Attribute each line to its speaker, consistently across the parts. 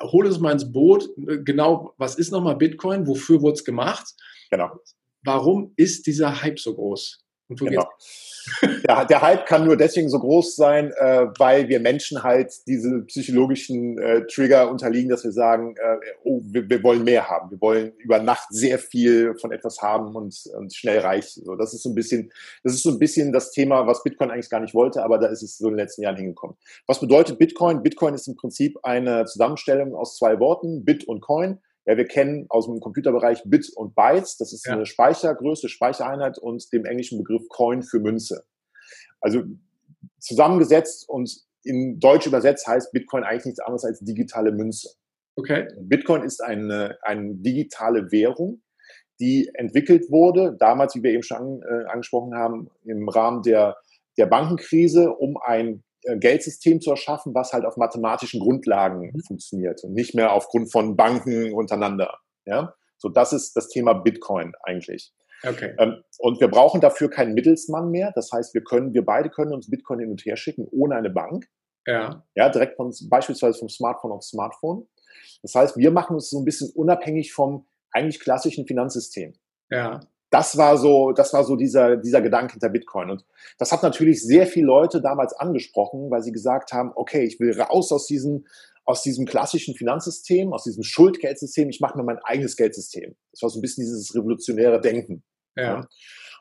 Speaker 1: hol uns mal ins Boot. Genau, was ist nochmal Bitcoin? Wofür wurde es gemacht?
Speaker 2: Genau.
Speaker 1: Warum ist dieser Hype so groß?
Speaker 2: Und wo genau. geht's? Der, der, Hype kann nur deswegen so groß sein, äh, weil wir Menschen halt diese psychologischen äh, Trigger unterliegen, dass wir sagen, äh, oh, wir, wir, wollen mehr haben. Wir wollen über Nacht sehr viel von etwas haben und, und, schnell reich. So, das ist so ein bisschen, das ist so ein bisschen das Thema, was Bitcoin eigentlich gar nicht wollte, aber da ist es so in den letzten Jahren hingekommen. Was bedeutet Bitcoin? Bitcoin ist im Prinzip eine Zusammenstellung aus zwei Worten, Bit und Coin. Ja, wir kennen aus dem Computerbereich Bit und Bytes. Das ist ja. eine Speichergröße, Speichereinheit und dem englischen Begriff Coin für Münze. Also zusammengesetzt und in Deutsch übersetzt heißt Bitcoin eigentlich nichts anderes als digitale Münze.
Speaker 1: Okay.
Speaker 2: Bitcoin ist eine, eine digitale Währung, die entwickelt wurde, damals, wie wir eben schon äh, angesprochen haben, im Rahmen der, der Bankenkrise, um ein Geldsystem zu erschaffen, was halt auf mathematischen Grundlagen mhm. funktioniert und nicht mehr aufgrund von Banken untereinander. Ja, so das ist das Thema Bitcoin eigentlich.
Speaker 1: Okay.
Speaker 2: Ähm, und wir brauchen dafür keinen Mittelsmann mehr. Das heißt, wir können, wir beide können uns Bitcoin hin und her schicken ohne eine Bank.
Speaker 1: Ja.
Speaker 2: Ja, direkt von, beispielsweise vom Smartphone auf Smartphone. Das heißt, wir machen uns so ein bisschen unabhängig vom eigentlich klassischen Finanzsystem.
Speaker 1: Ja
Speaker 2: das war so, das war so dieser, dieser Gedanke hinter Bitcoin. Und das hat natürlich sehr viele Leute damals angesprochen, weil sie gesagt haben, okay, ich will raus aus diesem, aus diesem klassischen Finanzsystem, aus diesem Schuldgeldsystem, ich mache mir mein eigenes Geldsystem. Das war so ein bisschen dieses revolutionäre Denken.
Speaker 1: Ja. ja.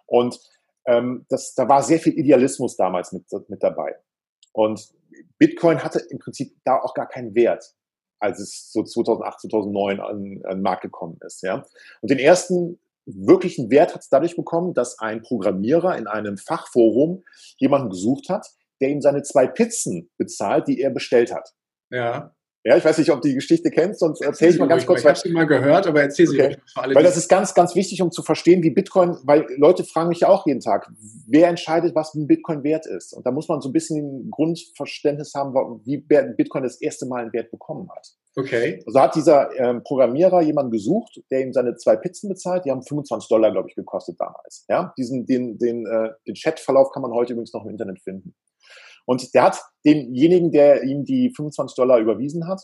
Speaker 2: Und ähm, das, da war sehr viel Idealismus damals mit, mit dabei. Und Bitcoin hatte im Prinzip da auch gar keinen Wert, als es so 2008, 2009 an, an den Markt gekommen ist. Ja. Und den ersten wirklichen Wert hat es dadurch bekommen, dass ein Programmierer in einem Fachforum jemanden gesucht hat, der ihm seine zwei Pizzen bezahlt, die er bestellt hat.
Speaker 1: Ja.
Speaker 2: Ja, ich weiß nicht, ob du die Geschichte kennst, sonst erzähle ich mal ganz kurz.
Speaker 1: Ich habe sie mal gehört, aber erzähl sie
Speaker 2: okay. für alle. Weil das ist ganz, ganz wichtig, um zu verstehen, wie Bitcoin, weil Leute fragen mich ja auch jeden Tag, wer entscheidet, was ein Bitcoin wert ist? Und da muss man so ein bisschen ein Grundverständnis haben, wie Bitcoin das erste Mal einen Wert bekommen hat.
Speaker 1: Okay.
Speaker 2: Also hat dieser ähm, Programmierer jemanden gesucht, der ihm seine zwei Pizzen bezahlt. Die haben 25 Dollar, glaube ich, gekostet damals. Ja, diesen, den, den, äh, den Chatverlauf kann man heute übrigens noch im Internet finden. Und der hat demjenigen, der ihm die 25 Dollar überwiesen hat,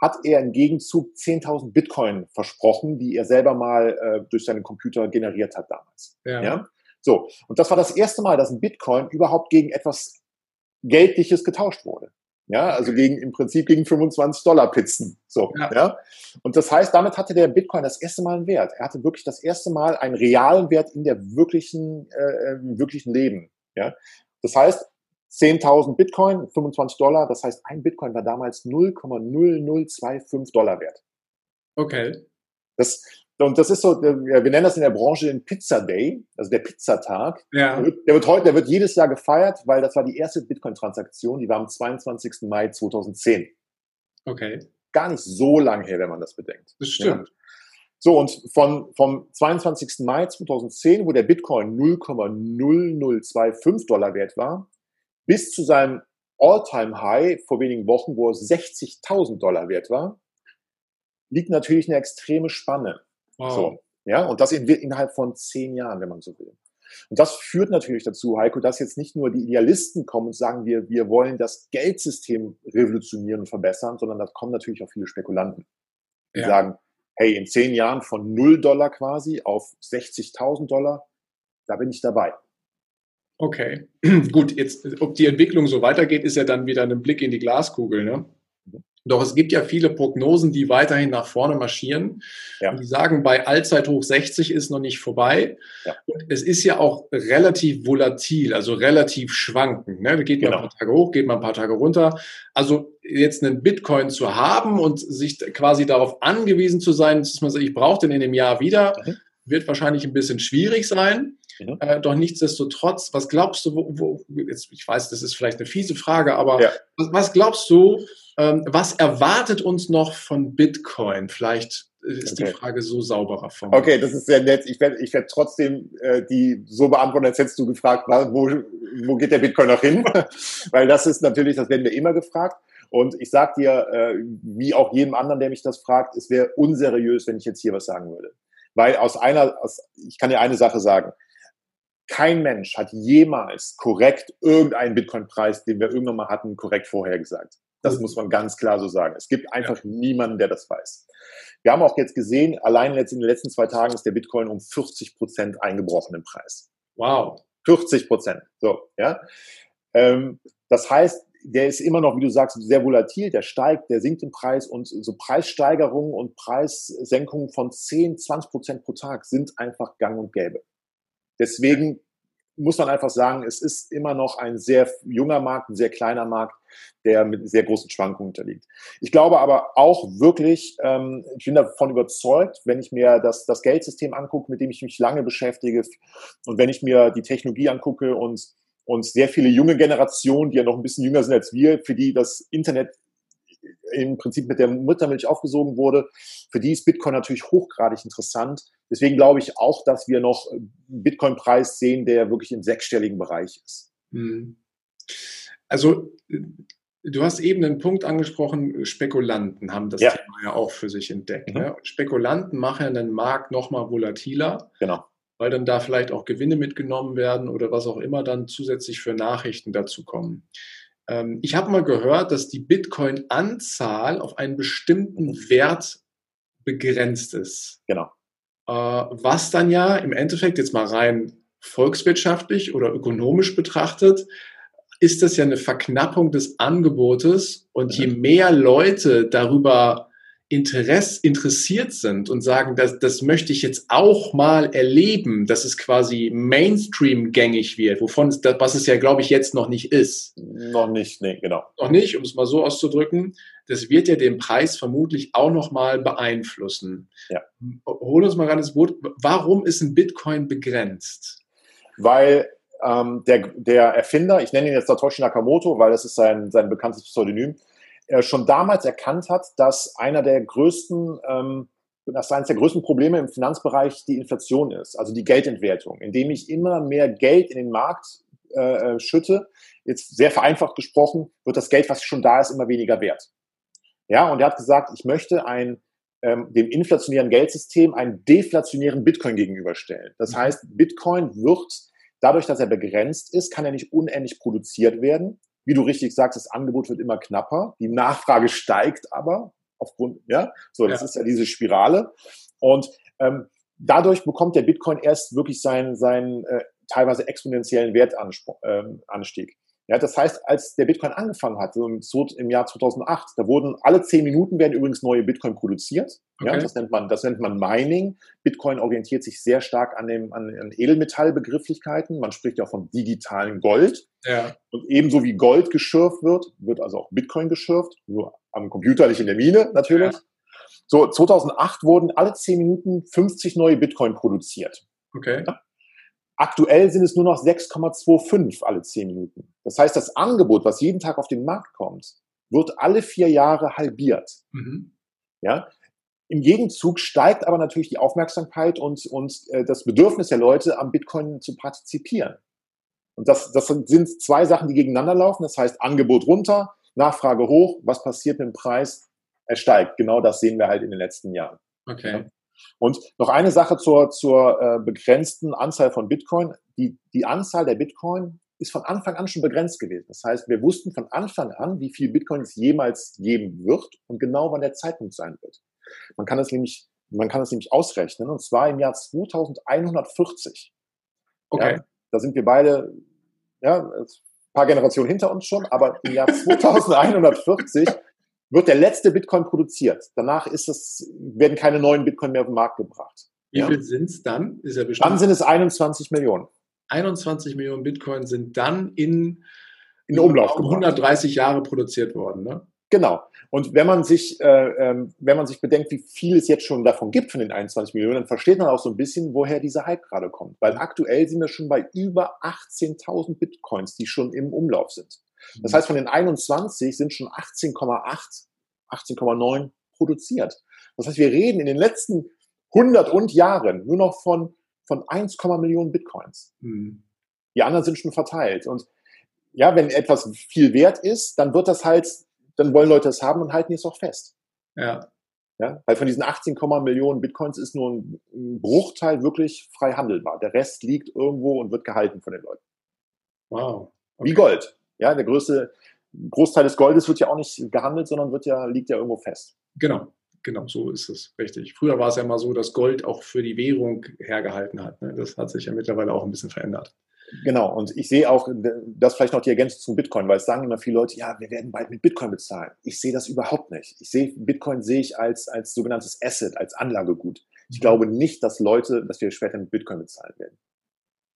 Speaker 2: hat er im Gegenzug 10.000 Bitcoin versprochen, die er selber mal äh, durch seinen Computer generiert hat damals.
Speaker 1: Ja. ja.
Speaker 2: So. Und das war das erste Mal, dass ein Bitcoin überhaupt gegen etwas Geldliches getauscht wurde. Ja, also gegen, im Prinzip gegen 25 Dollar Pizzen. So, ja. ja. Und das heißt, damit hatte der Bitcoin das erste Mal einen Wert. Er hatte wirklich das erste Mal einen realen Wert in der wirklichen, äh, wirklichen Leben. Ja. Das heißt, 10.000 Bitcoin, 25 Dollar. Das heißt, ein Bitcoin war damals 0,0025 Dollar wert.
Speaker 1: Okay.
Speaker 2: Das, und das ist so, wir nennen das in der Branche den Pizza Day, also der Pizzatag.
Speaker 1: Ja.
Speaker 2: Der wird, der wird heute, der wird jedes Jahr gefeiert, weil das war die erste Bitcoin-Transaktion, die war am 22. Mai 2010.
Speaker 1: Okay.
Speaker 2: Gar nicht so lang her, wenn man das bedenkt.
Speaker 1: Das stimmt.
Speaker 2: Ja. So, und von, vom 22. Mai 2010, wo der Bitcoin 0,0025 Dollar wert war, bis zu seinem All-Time-High vor wenigen Wochen, wo es 60.000 Dollar wert war, liegt natürlich eine extreme Spanne. Wow. So, ja, und das in, innerhalb von zehn Jahren, wenn man so will. Und das führt natürlich dazu, Heiko, dass jetzt nicht nur die Idealisten kommen und sagen, wir, wir wollen das Geldsystem revolutionieren und verbessern, sondern da kommen natürlich auch viele Spekulanten, die ja. sagen, hey, in zehn Jahren von 0 Dollar quasi auf 60.000 Dollar, da bin ich dabei.
Speaker 1: Okay, gut, jetzt, ob die Entwicklung so weitergeht, ist ja dann wieder ein Blick in die Glaskugel, ne? Doch es gibt ja viele Prognosen, die weiterhin nach vorne marschieren. Ja. die sagen, bei Allzeithoch 60 ist noch nicht vorbei. Ja. Und es ist ja auch relativ volatil, also relativ schwankend. Ne? Geht genau. mal ein genau. paar Tage hoch, geht mal ein paar Tage runter. Also jetzt einen Bitcoin zu haben und sich quasi darauf angewiesen zu sein, dass man sagt, ich brauche den in dem Jahr wieder, mhm. wird wahrscheinlich ein bisschen schwierig sein. Mhm. Äh, doch nichtsdestotrotz, was glaubst du, wo, wo, jetzt, ich weiß, das ist vielleicht eine fiese Frage, aber ja. was, was, glaubst du, was erwartet uns noch von Bitcoin? Vielleicht ist okay. die Frage so sauberer
Speaker 2: mir. Okay, das ist sehr nett. Ich werde ich werd trotzdem äh, die so beantworten, als hättest du gefragt, wo, wo geht der Bitcoin noch hin? Weil das ist natürlich, das werden wir immer gefragt. Und ich sage dir, äh, wie auch jedem anderen, der mich das fragt, es wäre unseriös, wenn ich jetzt hier was sagen würde. Weil aus einer, aus, ich kann dir eine Sache sagen. Kein Mensch hat jemals korrekt irgendeinen Bitcoin-Preis, den wir irgendwann mal hatten, korrekt vorhergesagt. Das muss man ganz klar so sagen. Es gibt einfach ja. niemanden, der das weiß. Wir haben auch jetzt gesehen, allein in den letzten zwei Tagen ist der Bitcoin um 40 Prozent eingebrochen im Preis.
Speaker 1: Wow.
Speaker 2: 40 Prozent. So, ja. Ähm, das heißt, der ist immer noch, wie du sagst, sehr volatil, der steigt, der sinkt im Preis und so Preissteigerungen und Preissenkungen von 10, 20 Prozent pro Tag sind einfach gang und gäbe. Deswegen muss man einfach sagen, es ist immer noch ein sehr junger Markt, ein sehr kleiner Markt, der mit sehr großen Schwankungen unterliegt. Ich glaube aber auch wirklich, ähm, ich bin davon überzeugt, wenn ich mir das, das Geldsystem angucke, mit dem ich mich lange beschäftige und wenn ich mir die Technologie angucke und, und sehr viele junge Generationen, die ja noch ein bisschen jünger sind als wir, für die das Internet im Prinzip mit der Muttermilch aufgesogen wurde, für die ist Bitcoin natürlich hochgradig interessant. Deswegen glaube ich auch, dass wir noch einen Bitcoin-Preis sehen, der wirklich im sechsstelligen Bereich ist. Hm.
Speaker 1: Also Du hast eben einen Punkt angesprochen, Spekulanten haben das ja. Thema ja auch für sich entdeckt. Mhm. Ne? Spekulanten machen den Markt nochmal volatiler.
Speaker 2: Genau.
Speaker 1: Weil dann da vielleicht auch Gewinne mitgenommen werden oder was auch immer dann zusätzlich für Nachrichten dazu kommen. Ähm, ich habe mal gehört, dass die Bitcoin-Anzahl auf einen bestimmten Wert begrenzt ist.
Speaker 2: Genau.
Speaker 1: Äh, was dann ja im Endeffekt jetzt mal rein volkswirtschaftlich oder ökonomisch betrachtet, ist das ja eine Verknappung des Angebotes und je mehr Leute darüber Interess, interessiert sind und sagen, das, das möchte ich jetzt auch mal erleben, dass es quasi Mainstream gängig wird, wovon es, was es ja, glaube ich, jetzt noch nicht ist.
Speaker 2: Noch nicht, nee, genau.
Speaker 1: Noch nicht, um es mal so auszudrücken. Das wird ja den Preis vermutlich auch noch mal beeinflussen.
Speaker 2: Ja.
Speaker 1: Hol uns mal ran ins Boot. Warum ist ein Bitcoin begrenzt?
Speaker 2: Weil ähm, der, der Erfinder, ich nenne ihn jetzt Satoshi Nakamoto, weil das ist sein, sein bekanntes Pseudonym, er schon damals erkannt hat, dass einer der größten, ähm, dass eines der größten Probleme im Finanzbereich die Inflation ist, also die Geldentwertung, indem ich immer mehr Geld in den Markt äh, äh, schütte. Jetzt sehr vereinfacht gesprochen, wird das Geld, was schon da ist, immer weniger wert. Ja, und er hat gesagt, ich möchte ein, ähm, dem inflationären Geldsystem einen deflationären Bitcoin gegenüberstellen. Das mhm. heißt, Bitcoin wird dadurch, dass er begrenzt ist, kann er nicht unendlich produziert werden wie du richtig sagst, das Angebot wird immer knapper, die Nachfrage steigt aber aufgrund, ja, so, das ja. ist ja diese Spirale. Und ähm, dadurch bekommt der Bitcoin erst wirklich seinen, seinen äh, teilweise exponentiellen Wertanstieg. Ähm, ja, das heißt, als der Bitcoin angefangen hat, im, im Jahr 2008, da wurden alle zehn Minuten werden übrigens neue Bitcoin produziert. Okay. Ja, das nennt man, das nennt man Mining. Bitcoin orientiert sich sehr stark an dem, an, an Edelmetallbegrifflichkeiten. Man spricht ja von digitalen Gold.
Speaker 1: Ja.
Speaker 2: Und ebenso wie Gold geschürft wird, wird also auch Bitcoin geschürft. Nur am Computer, nicht in der Mine, natürlich. Ja. So, 2008 wurden alle zehn Minuten 50 neue Bitcoin produziert.
Speaker 1: Okay. Ja?
Speaker 2: Aktuell sind es nur noch 6,25 alle 10 Minuten. Das heißt, das Angebot, was jeden Tag auf den Markt kommt, wird alle vier Jahre halbiert. Mhm. Ja? Im Gegenzug steigt aber natürlich die Aufmerksamkeit und, und äh, das Bedürfnis der Leute, am Bitcoin zu partizipieren. Und das, das sind zwei Sachen, die gegeneinander laufen. Das heißt, Angebot runter, Nachfrage hoch. Was passiert mit dem Preis? Er steigt. Genau das sehen wir halt in den letzten Jahren.
Speaker 1: Okay. Ja?
Speaker 2: Und noch eine Sache zur, zur äh, begrenzten Anzahl von Bitcoin. Die, die Anzahl der Bitcoin ist von Anfang an schon begrenzt gewesen. Das heißt, wir wussten von Anfang an, wie viel Bitcoin es jemals geben wird und genau wann der Zeitpunkt sein wird. Man kann es nämlich, man kann es nämlich ausrechnen und zwar im Jahr 2140.
Speaker 1: Okay.
Speaker 2: Ja, da sind wir beide, ja, ein paar Generationen hinter uns schon, aber im Jahr 2140 wird der letzte Bitcoin produziert. Danach ist es, werden keine neuen Bitcoin mehr auf den Markt gebracht.
Speaker 1: Wie ja. viel sind es dann?
Speaker 2: Ist ja bestimmt dann sind es 21 Millionen.
Speaker 1: 21 Millionen Bitcoin sind dann in,
Speaker 2: in Umlauf
Speaker 1: 130 gebracht. Jahre produziert worden. Ne?
Speaker 2: Genau. Und wenn man sich, äh, ähm, wenn man sich bedenkt, wie viel es jetzt schon davon gibt von den 21 Millionen, dann versteht man auch so ein bisschen, woher dieser Hype gerade kommt. Weil aktuell sind wir schon bei über 18.000 Bitcoins, die schon im Umlauf sind. Das mhm. heißt, von den 21 sind schon 18,8, 18,9 produziert. Das heißt, wir reden in den letzten 100 und Jahren nur noch von, von 1, Millionen Bitcoins. Mhm. Die anderen sind schon verteilt. Und ja, wenn etwas viel wert ist, dann wird das halt, dann wollen Leute es haben und halten es auch fest.
Speaker 1: Ja.
Speaker 2: Ja, weil von diesen 18, Millionen Bitcoins ist nur ein Bruchteil wirklich frei handelbar. Der Rest liegt irgendwo und wird gehalten von den Leuten.
Speaker 1: Wow.
Speaker 2: Okay. Wie Gold. Ja, der größte, Großteil des Goldes wird ja auch nicht gehandelt, sondern wird ja, liegt ja irgendwo fest.
Speaker 1: Genau. Genau, so ist es, richtig. Früher war es ja mal so, dass Gold auch für die Währung hergehalten hat. Ne? Das hat sich ja mittlerweile auch ein bisschen verändert.
Speaker 2: Genau, und ich sehe auch, das vielleicht noch die Ergänzung zum Bitcoin, weil es sagen immer viele Leute, ja, wir werden bald mit Bitcoin bezahlen. Ich sehe das überhaupt nicht. Ich sehe, Bitcoin sehe ich als, als sogenanntes Asset, als Anlagegut. Ich mhm. glaube nicht, dass Leute, dass wir später mit Bitcoin bezahlen werden.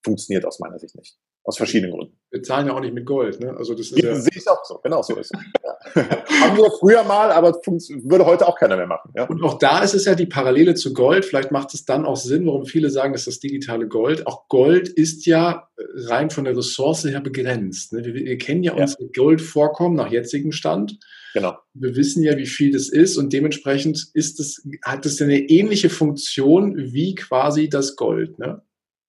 Speaker 2: Funktioniert aus meiner Sicht nicht. Aus verschiedenen Gründen.
Speaker 1: Wir zahlen ja auch nicht mit Gold, ne? Also das ist ja
Speaker 2: sehe ich auch so, genau so ist es. Ja. Haben wir früher mal, aber würde heute auch keiner mehr machen. Ja?
Speaker 1: Und auch da ist es ja die Parallele zu Gold. Vielleicht macht es dann auch Sinn, warum viele sagen, das ist das digitale Gold. Auch Gold ist ja rein von der Ressource her begrenzt. Ne? Wir, wir, kennen ja, ja. unsere Goldvorkommen nach jetzigem Stand. Genau. Wir wissen ja, wie viel das ist und dementsprechend ist es, hat es eine ähnliche Funktion wie quasi das Gold. Ne?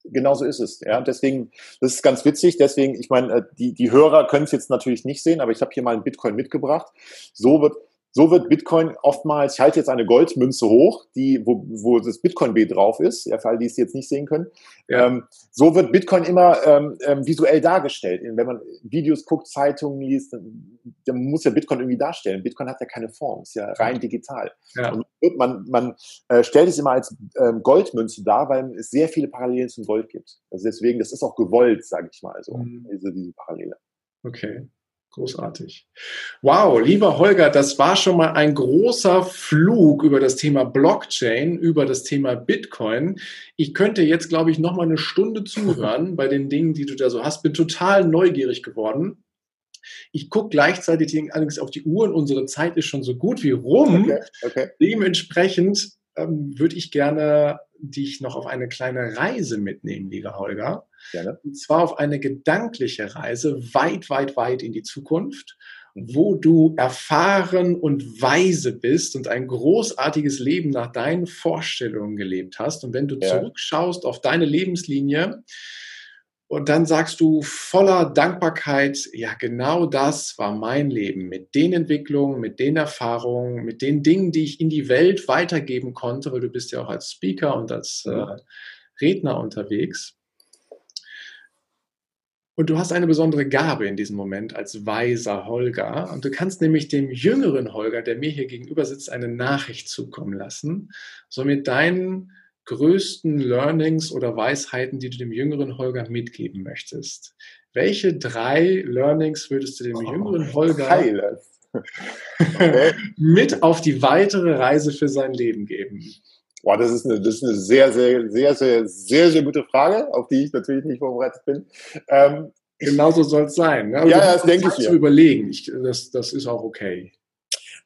Speaker 2: Genauso ist es. Ja, deswegen, das ist ganz witzig. Deswegen, ich meine, äh, die, die Hörer können es jetzt natürlich nicht sehen, aber ich habe hier mal einen Bitcoin mitgebracht. So wird so wird Bitcoin oftmals, ich halte jetzt eine Goldmünze hoch, die, wo, wo das Bitcoin-B drauf ist, ja, für alle, die es jetzt nicht sehen können. Ja. Ähm, so wird Bitcoin immer ähm, ähm, visuell dargestellt. Wenn man Videos guckt, Zeitungen liest, dann, dann, muss ja Bitcoin irgendwie darstellen. Bitcoin hat ja keine Form, ist ja rein digital. Ja. Und man, man äh, stellt es immer als ähm, Goldmünze dar, weil es sehr viele Parallelen zum Gold gibt. Also deswegen, das ist auch gewollt, sage ich mal so, mhm. diese, diese Parallele.
Speaker 1: Okay. Großartig. Wow, lieber Holger, das war schon mal ein großer Flug über das Thema Blockchain, über das Thema Bitcoin. Ich könnte jetzt, glaube ich, noch mal eine Stunde zuhören bei den Dingen, die du da so hast. Bin total neugierig geworden. Ich gucke gleichzeitig allerdings auf die Uhr und unsere Zeit ist schon so gut wie rum. Okay, okay. Dementsprechend ähm, würde ich gerne dich noch auf eine kleine Reise mitnehmen, lieber Holger. Gerne. Und zwar auf eine gedankliche Reise weit, weit, weit in die Zukunft, mhm. wo du erfahren und weise bist und ein großartiges Leben nach deinen Vorstellungen gelebt hast. Und wenn du ja. zurückschaust auf deine Lebenslinie, und dann sagst du voller Dankbarkeit, ja, genau das war mein Leben mit den Entwicklungen, mit den Erfahrungen, mit den Dingen, die ich in die Welt weitergeben konnte, weil du bist ja auch als Speaker und als äh, Redner unterwegs. Und du hast eine besondere Gabe in diesem Moment als weiser Holger. Und du kannst nämlich dem jüngeren Holger, der mir hier gegenüber sitzt, eine Nachricht zukommen lassen. Somit deinen größten Learnings oder Weisheiten, die du dem jüngeren Holger mitgeben möchtest? Welche drei Learnings würdest du dem oh, jüngeren Holger okay. mit auf die weitere Reise für sein Leben geben?
Speaker 2: Boah, das ist eine, das ist eine sehr, sehr, sehr, sehr, sehr, sehr gute Frage, auf die ich natürlich nicht vorbereitet bin.
Speaker 1: Ähm, Genauso soll es sein.
Speaker 2: Ne? Ja, das denke ich.
Speaker 1: Zu überlegen, ich, das, das ist auch okay.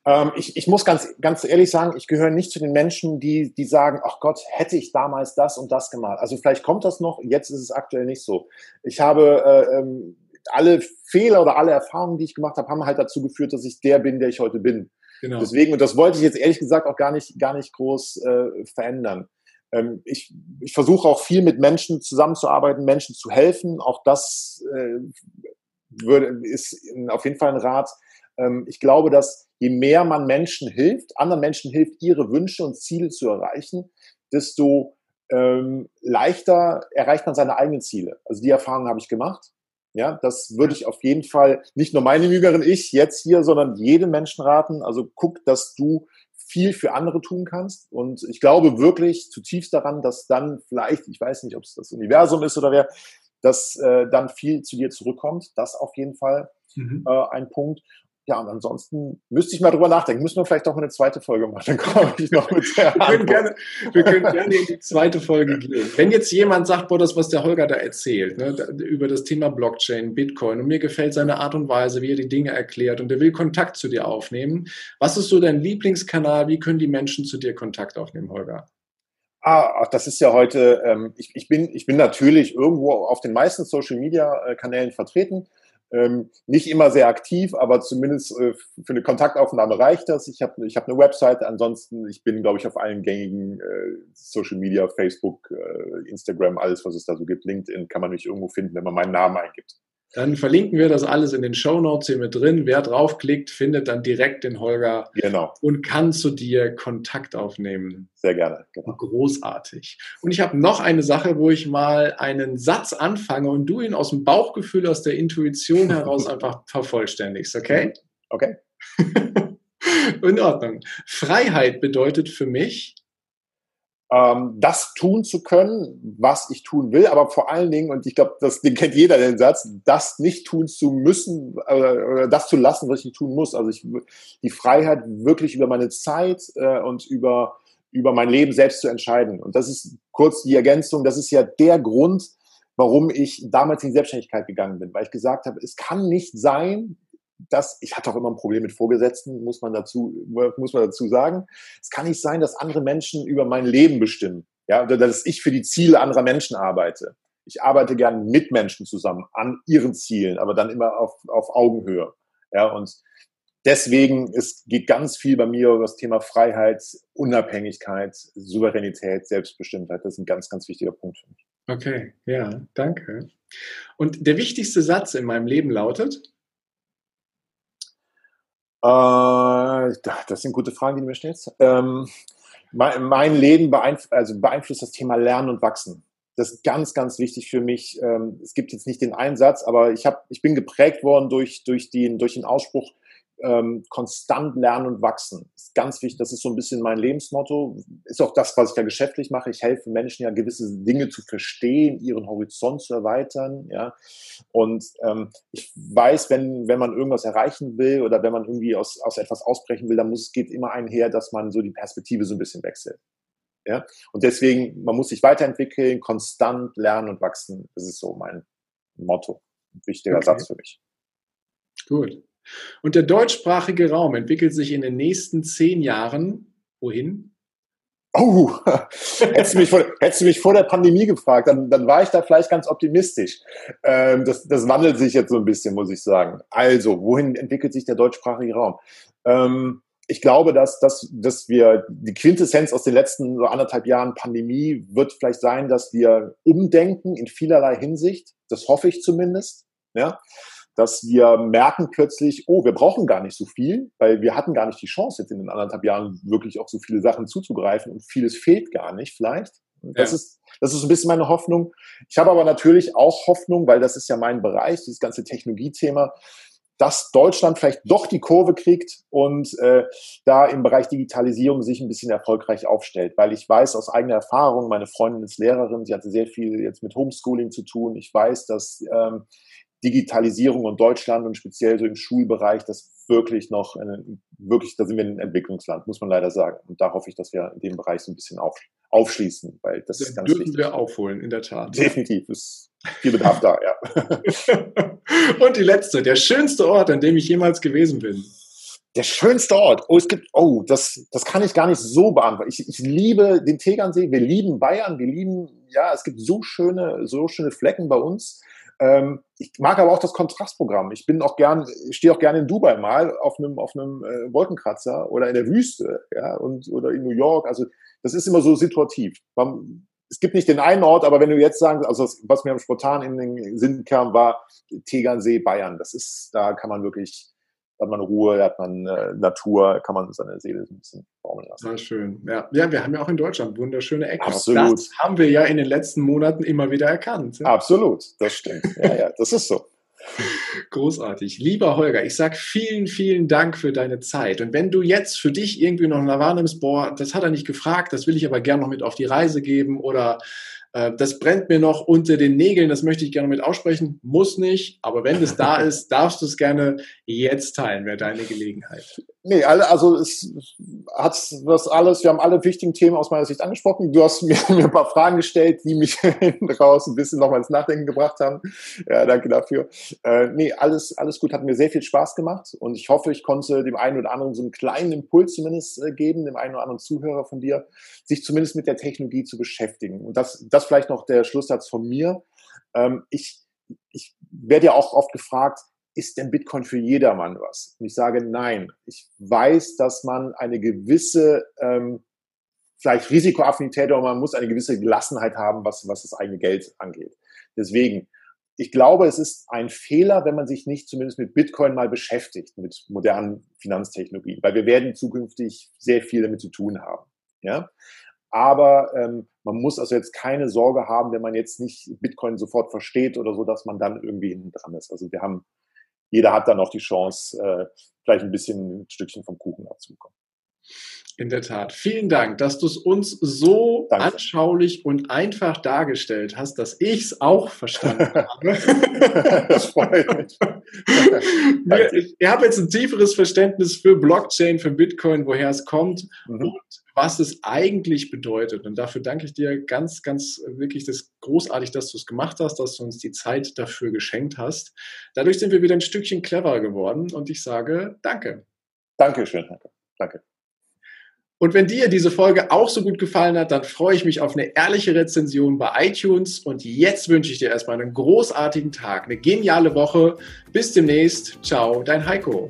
Speaker 2: Ähm, ich, ich muss ganz, ganz ehrlich sagen, ich gehöre nicht zu den Menschen, die, die sagen, ach Gott, hätte ich damals das und das gemacht. Also vielleicht kommt das noch, jetzt ist es aktuell nicht so. Ich habe äh, ähm, alle Fehler oder alle Erfahrungen, die ich gemacht habe, haben halt dazu geführt, dass ich der bin, der ich heute bin. Genau. Deswegen, und das wollte ich jetzt ehrlich gesagt auch gar nicht, gar nicht groß äh, verändern. Ähm, ich, ich versuche auch viel mit Menschen zusammenzuarbeiten, Menschen zu helfen. Auch das äh, würde, ist auf jeden Fall ein Rat. Ähm, ich glaube, dass je mehr man Menschen hilft, anderen Menschen hilft, ihre Wünsche und Ziele zu erreichen, desto ähm, leichter erreicht man seine eigenen Ziele. Also die Erfahrung habe ich gemacht. Ja, das würde ich auf jeden Fall nicht nur meinem jüngeren Ich jetzt hier, sondern jedem Menschen raten. Also guck, dass du viel für andere tun kannst. Und ich glaube wirklich zutiefst daran, dass dann vielleicht, ich weiß nicht, ob es das Universum ist oder wer, dass äh, dann viel zu dir zurückkommt. Das auf jeden Fall mhm. äh, ein Punkt. Ja, und ansonsten müsste ich mal drüber nachdenken. Müssen wir vielleicht auch eine zweite Folge machen. Dann komme ich noch mit der
Speaker 1: wir, können gerne, wir können gerne in die zweite Folge gehen. Wenn jetzt jemand sagt, boah, das, was der Holger da erzählt, ne, über das Thema Blockchain, Bitcoin, und mir gefällt seine Art und Weise, wie er die Dinge erklärt, und der will Kontakt zu dir aufnehmen, was ist so dein Lieblingskanal? Wie können die Menschen zu dir Kontakt aufnehmen, Holger?
Speaker 2: Ah, das ist ja heute, ähm, ich, ich, bin, ich bin natürlich irgendwo auf den meisten Social-Media-Kanälen vertreten. Ähm, nicht immer sehr aktiv, aber zumindest äh, für eine Kontaktaufnahme reicht das. Ich habe ich hab eine Website, ansonsten, ich bin, glaube ich, auf allen gängigen äh, Social Media, Facebook, äh, Instagram, alles, was es da so gibt. LinkedIn kann man mich irgendwo finden, wenn man meinen Namen eingibt.
Speaker 1: Dann verlinken wir das alles in den Show Notes hier mit drin. Wer draufklickt, findet dann direkt den Holger
Speaker 2: genau.
Speaker 1: und kann zu dir Kontakt aufnehmen.
Speaker 2: Sehr gerne.
Speaker 1: Genau. Großartig. Und ich habe noch eine Sache, wo ich mal einen Satz anfange und du ihn aus dem Bauchgefühl, aus der Intuition heraus einfach vervollständigst, okay?
Speaker 2: Okay.
Speaker 1: in Ordnung. Freiheit bedeutet für mich,
Speaker 2: ähm, das tun zu können, was ich tun will, aber vor allen Dingen, und ich glaube, das, den kennt jeder den Satz, das nicht tun zu müssen, äh, oder das zu lassen, was ich tun muss. Also ich, die Freiheit, wirklich über meine Zeit äh, und über, über mein Leben selbst zu entscheiden. Und das ist kurz die Ergänzung, das ist ja der Grund, warum ich damals in die Selbstständigkeit gegangen bin, weil ich gesagt habe, es kann nicht sein, dass, ich hatte auch immer ein Problem mit Vorgesetzten, muss man dazu, muss man dazu sagen. Es kann nicht sein, dass andere Menschen über mein Leben bestimmen. Ja, oder dass ich für die Ziele anderer Menschen arbeite. Ich arbeite gern mit Menschen zusammen an ihren Zielen, aber dann immer auf, auf Augenhöhe. Ja, und deswegen es geht ganz viel bei mir über das Thema Freiheit, Unabhängigkeit, Souveränität, Selbstbestimmtheit. Das ist ein ganz, ganz wichtiger Punkt für mich.
Speaker 1: Okay, ja, danke. Und der wichtigste Satz in meinem Leben lautet?
Speaker 2: Äh, das sind gute Fragen, die du mir stellst. Ähm, mein, mein, Leben beeinf also beeinflusst das Thema Lernen und Wachsen. Das ist ganz, ganz wichtig für mich. Ähm, es gibt jetzt nicht den Einsatz, aber ich, hab, ich bin geprägt worden durch, durch, den, durch den Ausspruch, ähm, konstant lernen und wachsen. Das ist ganz wichtig, das ist so ein bisschen mein Lebensmotto. Ist auch das, was ich ja geschäftlich mache. Ich helfe Menschen ja gewisse Dinge zu verstehen, ihren Horizont zu erweitern. Ja. Und ähm, ich weiß, wenn, wenn man irgendwas erreichen will oder wenn man irgendwie aus, aus etwas ausbrechen will, dann muss, geht immer einher, dass man so die Perspektive so ein bisschen wechselt. Ja? Und deswegen, man muss sich weiterentwickeln, konstant lernen und wachsen. Das ist so mein Motto. Ein wichtiger okay. Satz für mich.
Speaker 1: Gut. Und der deutschsprachige Raum entwickelt sich in den nächsten zehn Jahren wohin?
Speaker 2: Oh, hättest du, mich vor, hättest du mich vor der Pandemie gefragt, dann, dann war ich da vielleicht ganz optimistisch. Ähm, das, das wandelt sich jetzt so ein bisschen, muss ich sagen. Also, wohin entwickelt sich der deutschsprachige Raum? Ähm, ich glaube, dass, dass, dass wir die Quintessenz aus den letzten so anderthalb Jahren Pandemie wird vielleicht sein, dass wir umdenken in vielerlei Hinsicht. Das hoffe ich zumindest. Ja dass wir merken plötzlich, oh, wir brauchen gar nicht so viel, weil wir hatten gar nicht die Chance, jetzt in den anderthalb Jahren wirklich auf so viele Sachen zuzugreifen und vieles fehlt gar nicht vielleicht. Das, ja. ist, das ist ein bisschen meine Hoffnung. Ich habe aber natürlich auch Hoffnung, weil das ist ja mein Bereich, dieses ganze Technologiethema, dass Deutschland vielleicht doch die Kurve kriegt und äh, da im Bereich Digitalisierung sich ein bisschen erfolgreich aufstellt. Weil ich weiß aus eigener Erfahrung, meine Freundin ist Lehrerin, sie hatte sehr viel jetzt mit Homeschooling zu tun. Ich weiß, dass ähm, Digitalisierung und Deutschland und speziell so im Schulbereich das wirklich noch, eine, wirklich, da sind wir ein Entwicklungsland, muss man leider sagen. Und da hoffe ich, dass wir in dem Bereich so ein bisschen auf, aufschließen, weil das da ist ganz
Speaker 1: dürfen wichtig. wir aufholen, in der Tat.
Speaker 2: Definitiv, ist viel Bedarf da, ja.
Speaker 1: und die letzte, der schönste Ort, an dem ich jemals gewesen bin.
Speaker 2: Der schönste Ort. Oh, es gibt, oh, das, das kann ich gar nicht so beantworten. Ich, ich liebe den Tegernsee, wir lieben Bayern, wir lieben, ja, es gibt so schöne, so schöne Flecken bei uns. Ähm, ich mag aber auch das Kontrastprogramm. Ich bin auch gern, stehe auch gerne in Dubai mal auf einem, auf einem äh, Wolkenkratzer oder in der Wüste, ja, und, oder in New York. Also, das ist immer so situativ. Man, es gibt nicht den einen Ort, aber wenn du jetzt sagst, also das, was mir spontan in den Sinn kam, war Tegernsee, Bayern. Das ist, da kann man wirklich hat man Ruhe, da hat man äh, Natur, kann man seine Seele ein bisschen
Speaker 1: baumeln lassen. Sehr schön. Ja. ja, wir haben ja auch in Deutschland wunderschöne Ecken.
Speaker 2: Absolut.
Speaker 1: Das haben wir ja in den letzten Monaten immer wieder erkannt.
Speaker 2: Ja? Absolut, das stimmt. Ja, ja, das ist so.
Speaker 1: Großartig. Lieber Holger, ich sage vielen, vielen Dank für deine Zeit. Und wenn du jetzt für dich irgendwie noch wahrnimmst, boah, das hat er nicht gefragt, das will ich aber gerne noch mit auf die Reise geben oder das brennt mir noch unter den Nägeln, das möchte ich gerne mit aussprechen, muss nicht, aber wenn es da ist, darfst du es gerne jetzt teilen, wäre deine Gelegenheit.
Speaker 2: Nee, alle, also es hat das alles, wir haben alle wichtigen Themen aus meiner Sicht angesprochen. Du hast mir, mir ein paar Fragen gestellt, die mich hinten raus ein bisschen nochmal ins Nachdenken gebracht haben. Ja, danke dafür. Äh, nee, alles, alles gut, hat mir sehr viel Spaß gemacht und ich hoffe, ich konnte dem einen oder anderen so einen kleinen Impuls zumindest äh, geben, dem einen oder anderen Zuhörer von dir, sich zumindest mit der Technologie zu beschäftigen. Und das, das vielleicht noch der Schlusssatz von mir. Ähm, ich, ich werde ja auch oft gefragt, ist denn Bitcoin für jedermann was? Und ich sage nein. Ich weiß, dass man eine gewisse ähm, vielleicht Risikoaffinität, aber man muss eine gewisse Gelassenheit haben, was, was das eigene Geld angeht. Deswegen, ich glaube, es ist ein Fehler, wenn man sich nicht zumindest mit Bitcoin mal beschäftigt, mit modernen Finanztechnologien, weil wir werden zukünftig sehr viel damit zu tun haben. Ja? Aber ähm, man muss also jetzt keine Sorge haben, wenn man jetzt nicht Bitcoin sofort versteht oder so, dass man dann irgendwie hinten dran ist. Also wir haben, jeder hat dann auch die Chance, äh, vielleicht ein bisschen ein Stückchen vom Kuchen abzubekommen.
Speaker 1: In der Tat. Vielen Dank, dass du es uns so Danke. anschaulich und einfach dargestellt hast, dass ich es auch verstanden habe. das freut mich. ich, ich habe jetzt ein tieferes Verständnis für Blockchain, für Bitcoin, woher es kommt mhm. und was es eigentlich bedeutet. Und dafür danke ich dir ganz, ganz wirklich das großartig, dass du es gemacht hast, dass du uns die Zeit dafür geschenkt hast. Dadurch sind wir wieder ein Stückchen cleverer geworden und ich sage Danke.
Speaker 2: Dankeschön, danke. Danke.
Speaker 1: Und wenn dir diese Folge auch so gut gefallen hat, dann freue ich mich auf eine ehrliche Rezension bei iTunes. Und jetzt wünsche ich dir erstmal einen großartigen Tag, eine geniale Woche. Bis demnächst. Ciao, dein Heiko.